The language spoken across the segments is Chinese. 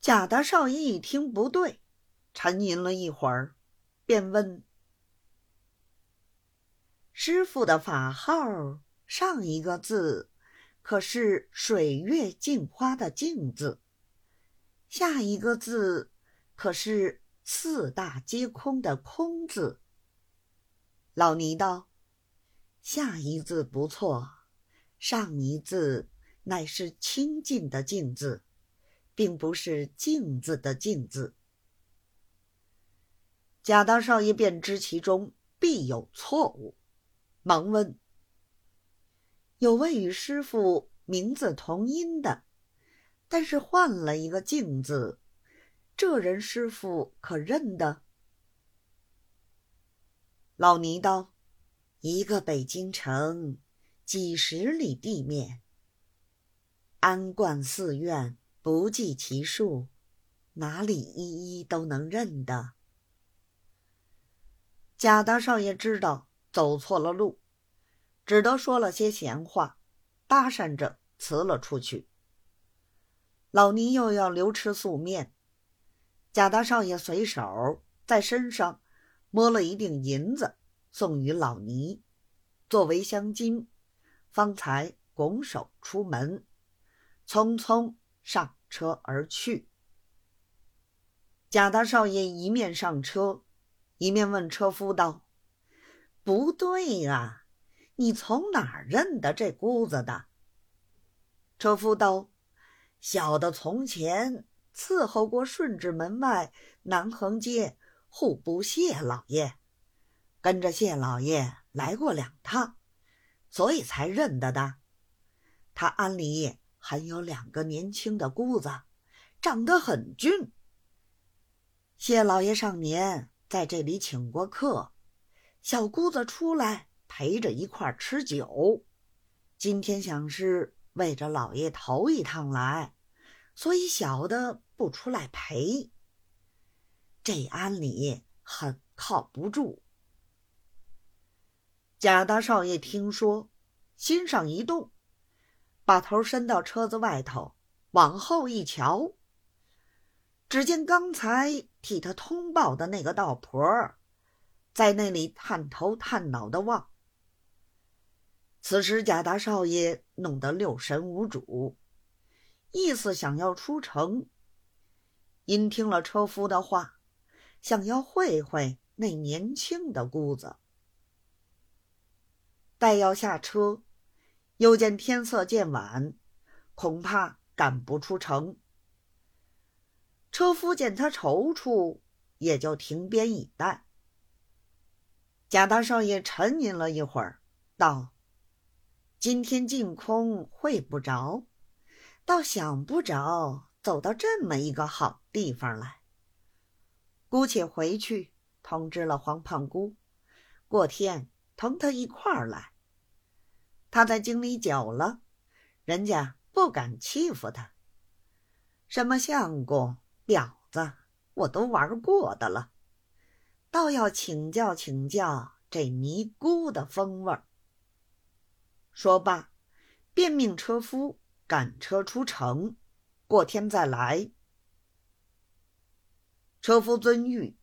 贾大少爷一听不对，沉吟了一会儿，便问：“师傅的法号上一个字，可是水月镜花的‘镜’字？下一个字，可是四大皆空的‘空’字？”老尼道：“下一字不错，上一字乃是清净的‘净’字。”并不是“镜”字的“镜”字，贾大少爷便知其中必有错误，忙问：“有位与师傅名字同音的，但是换了一个‘镜’字，这人师傅可认得？”老尼道：“一个北京城，几十里地面，安观寺院。”不计其数，哪里一一都能认得？贾大少爷知道走错了路，只得说了些闲话，搭讪着辞了出去。老尼又要留吃素面，贾大少爷随手在身上摸了一锭银子，送与老尼，作为香金，方才拱手出门，匆匆上。车而去。贾大少爷一面上车，一面问车夫道：“不对呀，你从哪儿认得这姑子的？”车夫道：“小的从前伺候过顺治门外南横街户部谢老爷，跟着谢老爷来过两趟，所以才认得的。他安里……”还有两个年轻的姑子，长得很俊。谢老爷上年在这里请过客，小姑子出来陪着一块吃酒。今天想是为着老爷头一趟来，所以小的不出来陪。这庵里很靠不住。贾大少爷听说，心上一动。把头伸到车子外头，往后一瞧，只见刚才替他通报的那个道婆，在那里探头探脑的望。此时贾大少爷弄得六神无主，意思想要出城，因听了车夫的话，想要会会那年轻的姑子。待要下车。又见天色渐晚，恐怕赶不出城。车夫见他踌躇，也就停鞭以待。贾大少爷沉吟了一会儿，道：“今天净空会不着，倒想不着走到这么一个好地方来。姑且回去通知了黄胖姑，过天同他一块儿来。”他在京里久了，人家不敢欺负他。什么相公、婊子，我都玩过的了，倒要请教请教这尼姑的风味儿。说罢，便命车夫赶车出城，过天再来。车夫遵谕，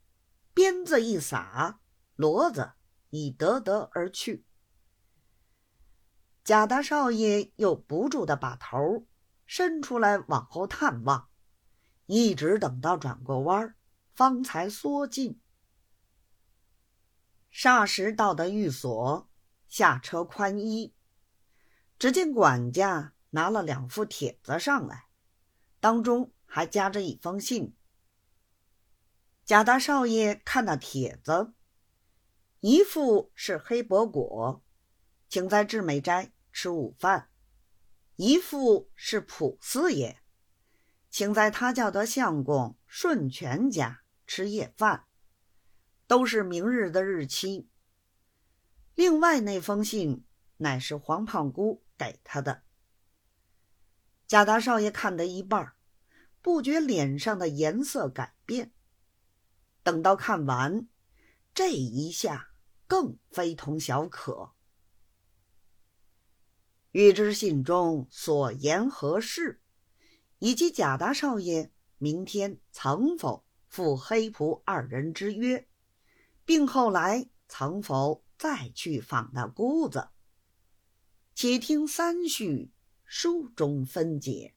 鞭子一撒，骡子已得得而去。贾大少爷又不住的把头伸出来往后探望，一直等到转过弯方才缩进。霎时到的寓所，下车宽衣，只见管家拿了两副帖子上来，当中还夹着一封信。贾大少爷看那帖子，一副是黑伯果，请在至美斋。吃午饭，姨父是普四爷，请在他叫的相公顺全家吃夜饭，都是明日的日期。另外那封信乃是黄胖姑给他的。贾大少爷看得一半，不觉脸上的颜色改变。等到看完，这一下更非同小可。欲知信中所言何事，以及贾大少爷明天曾否赴黑仆二人之约，并后来曾否再去访那姑子？且听三叙书中分解。